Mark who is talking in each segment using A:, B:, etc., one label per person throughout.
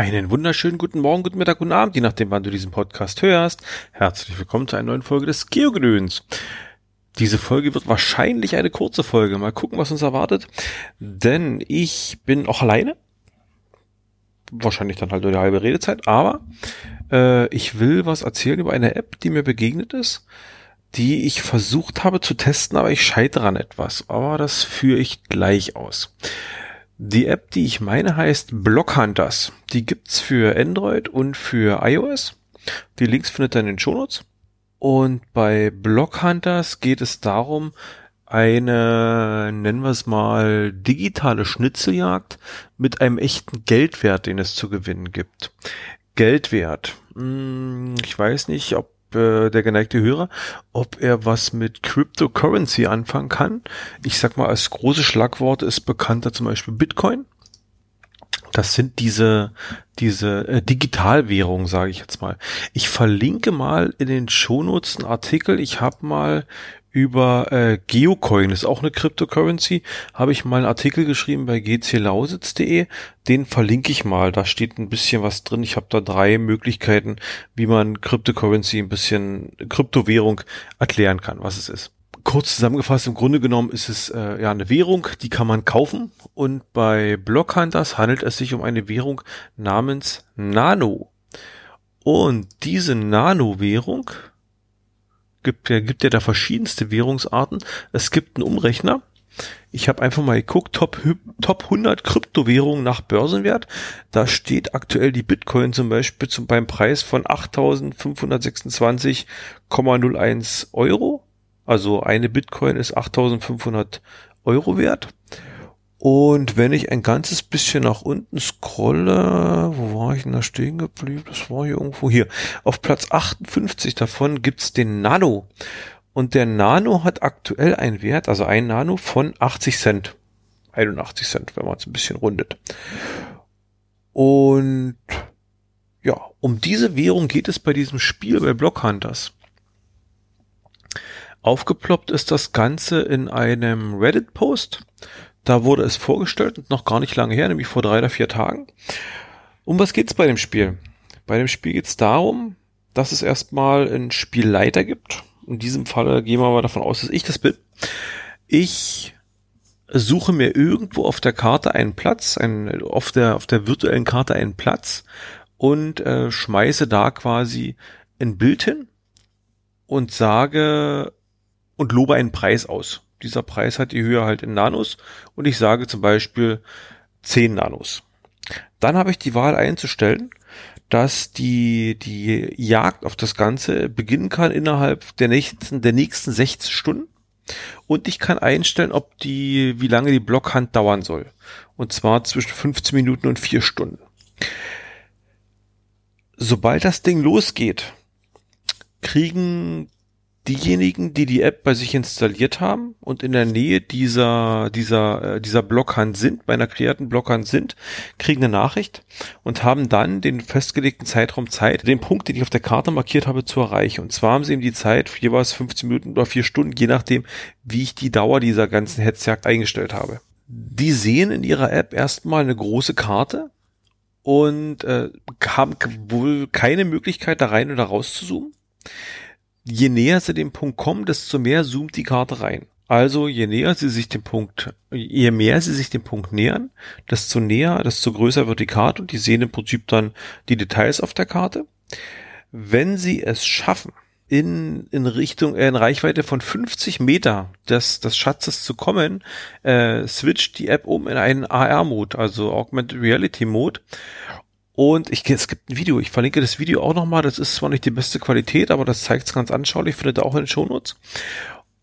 A: Einen wunderschönen guten Morgen, guten Mittag, guten Abend, je nachdem, wann du diesen Podcast hörst. Herzlich willkommen zu einer neuen Folge des Geogedöns. Diese Folge wird wahrscheinlich eine kurze Folge. Mal gucken, was uns erwartet. Denn ich bin auch alleine. Wahrscheinlich dann halt nur die halbe Redezeit. Aber äh, ich will was erzählen über eine App, die mir begegnet ist, die ich versucht habe zu testen, aber ich scheitere an etwas. Aber das führe ich gleich aus. Die App, die ich meine, heißt Blockhunters. Die gibt's für Android und für iOS. Die Links findet ihr in den Shownotes. Und bei Blockhunters geht es darum, eine, nennen wir es mal, digitale Schnitzeljagd mit einem echten Geldwert, den es zu gewinnen gibt. Geldwert. Hm, ich weiß nicht, ob äh, der geneigte Hörer, ob er was mit Cryptocurrency anfangen kann. Ich sag mal, als große Schlagworte ist bekannter zum Beispiel Bitcoin. Das sind diese, diese äh, Digitalwährungen, sage ich jetzt mal. Ich verlinke mal in den Shownotes einen Artikel. Ich habe mal über äh, Geocoin, ist auch eine Cryptocurrency, habe ich mal einen Artikel geschrieben bei gclausitz.de, den verlinke ich mal, da steht ein bisschen was drin. Ich habe da drei Möglichkeiten, wie man Cryptocurrency ein bisschen Kryptowährung erklären kann, was es ist. Kurz zusammengefasst, im Grunde genommen ist es äh, ja eine Währung, die kann man kaufen und bei Blockhunters handelt es sich um eine Währung namens Nano. Und diese Nano-Währung gibt ja, gibt ja da verschiedenste Währungsarten. Es gibt einen Umrechner. Ich habe einfach mal geguckt, Top, Top 100 Kryptowährungen nach Börsenwert. Da steht aktuell die Bitcoin zum Beispiel zum, beim Preis von 8.526,01 Euro. Also eine Bitcoin ist 8.500 Euro wert. Und wenn ich ein ganzes bisschen nach unten scrolle, wo war ich denn da stehen geblieben? Das war hier irgendwo hier. Auf Platz 58 davon gibt's den Nano. Und der Nano hat aktuell einen Wert, also ein Nano von 80 Cent. 81 Cent, wenn man es ein bisschen rundet. Und ja, um diese Währung geht es bei diesem Spiel bei Blockhunters. Aufgeploppt ist das Ganze in einem Reddit-Post da wurde es vorgestellt und noch gar nicht lange her, nämlich vor drei oder vier Tagen. Um was geht's bei dem Spiel? Bei dem Spiel geht's darum, dass es erstmal einen Spielleiter gibt. In diesem Fall gehen wir mal davon aus, dass ich das bin. Ich suche mir irgendwo auf der Karte einen Platz, einen, auf der auf der virtuellen Karte einen Platz und äh, schmeiße da quasi ein Bild hin und sage und lobe einen Preis aus dieser Preis hat die Höhe halt in Nanos und ich sage zum Beispiel 10 Nanos. Dann habe ich die Wahl einzustellen, dass die, die Jagd auf das Ganze beginnen kann innerhalb der nächsten, der nächsten 16 Stunden. Und ich kann einstellen, ob die, wie lange die Blockhand dauern soll. Und zwar zwischen 15 Minuten und 4 Stunden. Sobald das Ding losgeht, kriegen diejenigen, die die App bei sich installiert haben und in der Nähe dieser dieser äh, dieser Blockhand sind, bei einer kreierten Blockhand sind, kriegen eine Nachricht und haben dann den festgelegten Zeitraum Zeit, den Punkt, den ich auf der Karte markiert habe, zu erreichen. Und zwar haben sie eben die Zeit jeweils 15 Minuten oder 4 Stunden, je nachdem, wie ich die Dauer dieser ganzen Hetzjagd eingestellt habe. Die sehen in ihrer App erstmal eine große Karte und äh, haben wohl keine Möglichkeit, da rein oder raus zu zoomen je näher sie dem Punkt kommen, desto mehr zoomt die Karte rein. Also je näher sie sich dem Punkt, je mehr sie sich dem Punkt nähern, desto näher, desto größer wird die Karte und die sehen im Prinzip dann die Details auf der Karte. Wenn sie es schaffen, in, in Richtung, äh, in Reichweite von 50 Meter des, des Schatzes zu kommen, äh, switcht die App um in einen AR-Mode, also Augmented Reality Mode und ich, es gibt ein Video, ich verlinke das Video auch nochmal. Das ist zwar nicht die beste Qualität, aber das zeigt es ganz anschaulich, findet ihr auch in den Shownotes.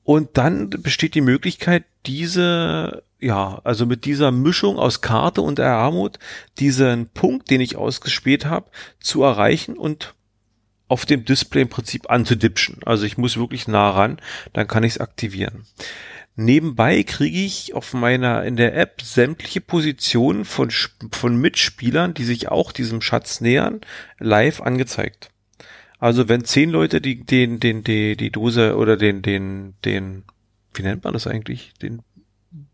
A: Und dann besteht die Möglichkeit, diese, ja, also mit dieser Mischung aus Karte und Armut, diesen Punkt, den ich ausgespäht habe, zu erreichen und auf dem Display im Prinzip anzudipschen. Also ich muss wirklich nah ran, dann kann ich es aktivieren. Nebenbei kriege ich auf meiner in der App sämtliche Positionen von von Mitspielern, die sich auch diesem Schatz nähern, live angezeigt. Also wenn zehn Leute die den den die die Dose oder den den den wie nennt man das eigentlich den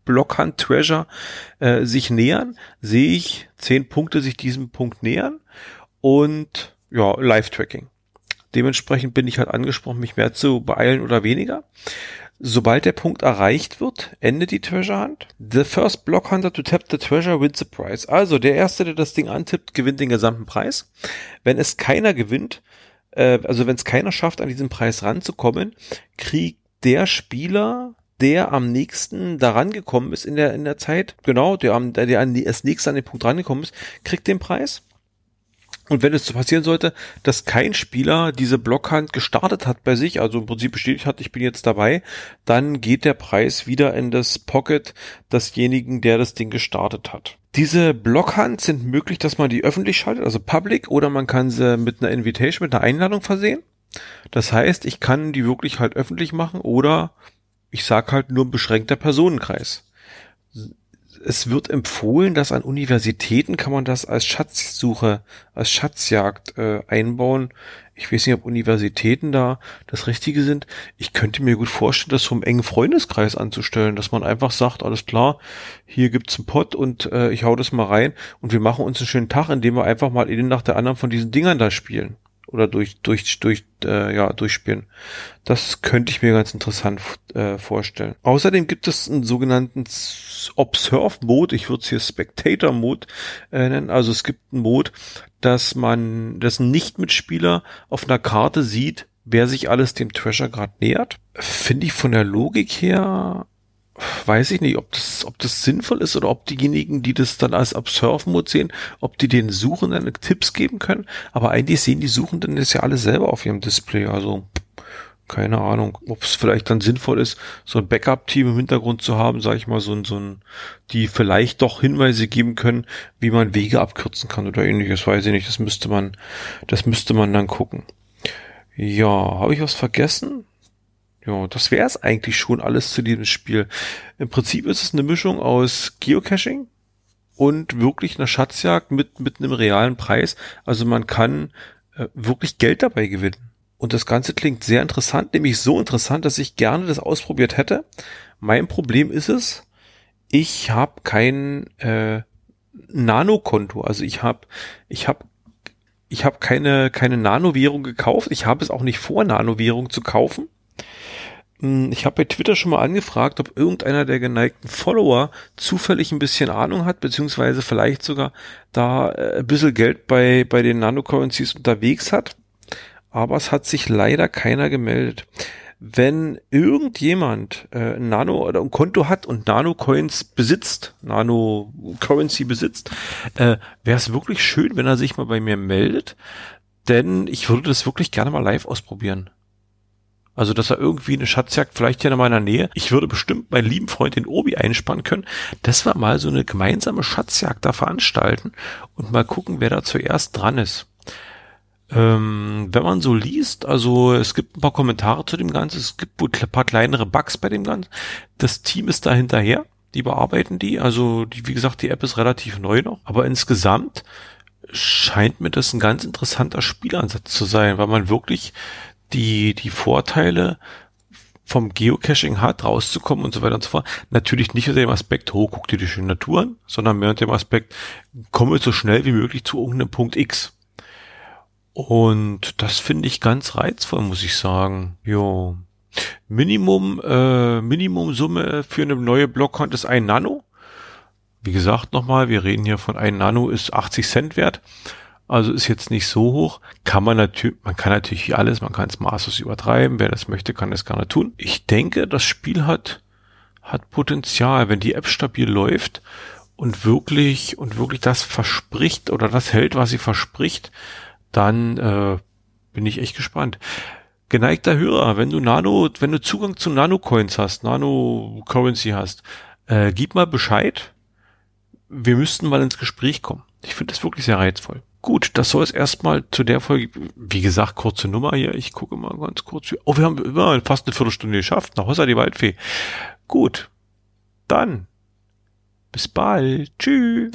A: Blockhand Treasure äh, sich nähern, sehe ich zehn Punkte sich diesem Punkt nähern und ja, Live-Tracking. Dementsprechend bin ich halt angesprochen, mich mehr zu beeilen oder weniger. Sobald der Punkt erreicht wird, endet die Treasure Hunt. The first block hunter to tap the treasure wins the prize. Also der erste, der das Ding antippt, gewinnt den gesamten Preis. Wenn es keiner gewinnt, äh, also wenn es keiner schafft, an diesen Preis ranzukommen, kriegt der Spieler der am nächsten daran gekommen ist in der in der Zeit, genau, der am der, der als nächster an den Punkt rangekommen ist, kriegt den Preis. Und wenn es so passieren sollte, dass kein Spieler diese Blockhand gestartet hat bei sich, also im Prinzip bestätigt hat, ich bin jetzt dabei, dann geht der Preis wieder in das Pocket desjenigen, der das Ding gestartet hat. Diese Blockhand sind möglich, dass man die öffentlich schaltet, also public, oder man kann sie mit einer Invitation, mit einer Einladung versehen. Das heißt, ich kann die wirklich halt öffentlich machen oder ich sag halt nur beschränkter Personenkreis es wird empfohlen, dass an Universitäten kann man das als Schatzsuche, als Schatzjagd äh, einbauen. Ich weiß nicht, ob Universitäten da das Richtige sind. Ich könnte mir gut vorstellen, das vom engen Freundeskreis anzustellen, dass man einfach sagt, alles klar, hier gibt's einen Pott und äh, ich hau das mal rein und wir machen uns einen schönen Tag, indem wir einfach mal einen nach der anderen von diesen Dingern da spielen oder durch durch durch äh, ja durchspielen. Das könnte ich mir ganz interessant äh, vorstellen. Außerdem gibt es einen sogenannten Observe Mode. Ich würde es hier Spectator Mode äh, nennen. Also es gibt einen Mode, dass man, dass ein Nicht-Mitspieler auf einer Karte sieht, wer sich alles dem Treasure gerade nähert. Finde ich von der Logik her weiß ich nicht, ob das, ob das sinnvoll ist oder ob diejenigen, die das dann als Observe-Mode sehen, ob die den Suchenden Tipps geben können. Aber eigentlich sehen die Suchenden das ja alle selber auf ihrem Display. Also keine Ahnung, ob es vielleicht dann sinnvoll ist, so ein Backup-Team im Hintergrund zu haben, sage ich mal, so ein, so ein, die vielleicht doch Hinweise geben können, wie man Wege abkürzen kann oder ähnliches, weiß ich nicht. Das müsste man, das müsste man dann gucken. Ja, habe ich was vergessen? Ja, das wäre es eigentlich schon alles zu diesem Spiel. Im Prinzip ist es eine Mischung aus Geocaching und wirklich einer Schatzjagd mit, mit einem realen Preis. Also man kann äh, wirklich Geld dabei gewinnen. Und das Ganze klingt sehr interessant, nämlich so interessant, dass ich gerne das ausprobiert hätte. Mein Problem ist es, ich habe kein äh, Nano-Konto. Also ich habe ich habe ich habe keine keine Nano-Währung gekauft. Ich habe es auch nicht vor, Nano-Währung zu kaufen. Hm, ich habe bei Twitter schon mal angefragt, ob irgendeiner der geneigten Follower zufällig ein bisschen Ahnung hat, beziehungsweise vielleicht sogar da äh, ein bisschen Geld bei, bei den Nano-Currencies unterwegs hat. Aber es hat sich leider keiner gemeldet. Wenn irgendjemand äh, Nano oder ein Konto hat und Nano-Coins besitzt, Nano-Currency besitzt, äh, wäre es wirklich schön, wenn er sich mal bei mir meldet. Denn ich würde das wirklich gerne mal live ausprobieren. Also, dass er irgendwie eine Schatzjagd vielleicht hier in meiner Nähe. Ich würde bestimmt meinen lieben Freund den Obi einspannen können, dass wir mal so eine gemeinsame Schatzjagd da veranstalten und mal gucken, wer da zuerst dran ist. Ähm, wenn man so liest, also es gibt ein paar Kommentare zu dem Ganzen, es gibt ein paar kleinere Bugs bei dem Ganzen. Das Team ist da hinterher, die bearbeiten die. Also, die, wie gesagt, die App ist relativ neu noch, aber insgesamt scheint mir das ein ganz interessanter Spielansatz zu sein, weil man wirklich die, die Vorteile vom Geocaching hat, rauszukommen und so weiter und so fort. Natürlich nicht unter dem Aspekt, oh, guck dir die schöne Natur an, sondern mehr unter dem Aspekt, komme so schnell wie möglich zu irgendeinem Punkt X. Und das finde ich ganz reizvoll, muss ich sagen. Jo. Minimum, äh, Minimumsumme für eine neue Blockhand ist ein Nano. Wie gesagt nochmal, wir reden hier von ein Nano ist 80 Cent wert. Also ist jetzt nicht so hoch. Kann man natürlich, man kann natürlich alles, man kann es maßlos übertreiben. Wer das möchte, kann das gerne tun. Ich denke, das Spiel hat, hat Potenzial, wenn die App stabil läuft und wirklich, und wirklich das verspricht oder das hält, was sie verspricht, dann äh, bin ich echt gespannt. Geneigter Hörer, wenn du Nano, wenn du Zugang zu Nano-Coins hast, Nano-Currency hast, äh, gib mal Bescheid. Wir müssten mal ins Gespräch kommen. Ich finde das wirklich sehr reizvoll. Gut, das soll es erstmal zu der Folge, wie gesagt, kurze Nummer hier. Ich gucke mal ganz kurz. Oh, wir haben immer fast eine Viertelstunde geschafft. Nach Hossa die Waldfee. Gut. Dann. Bis bald. Tschüss.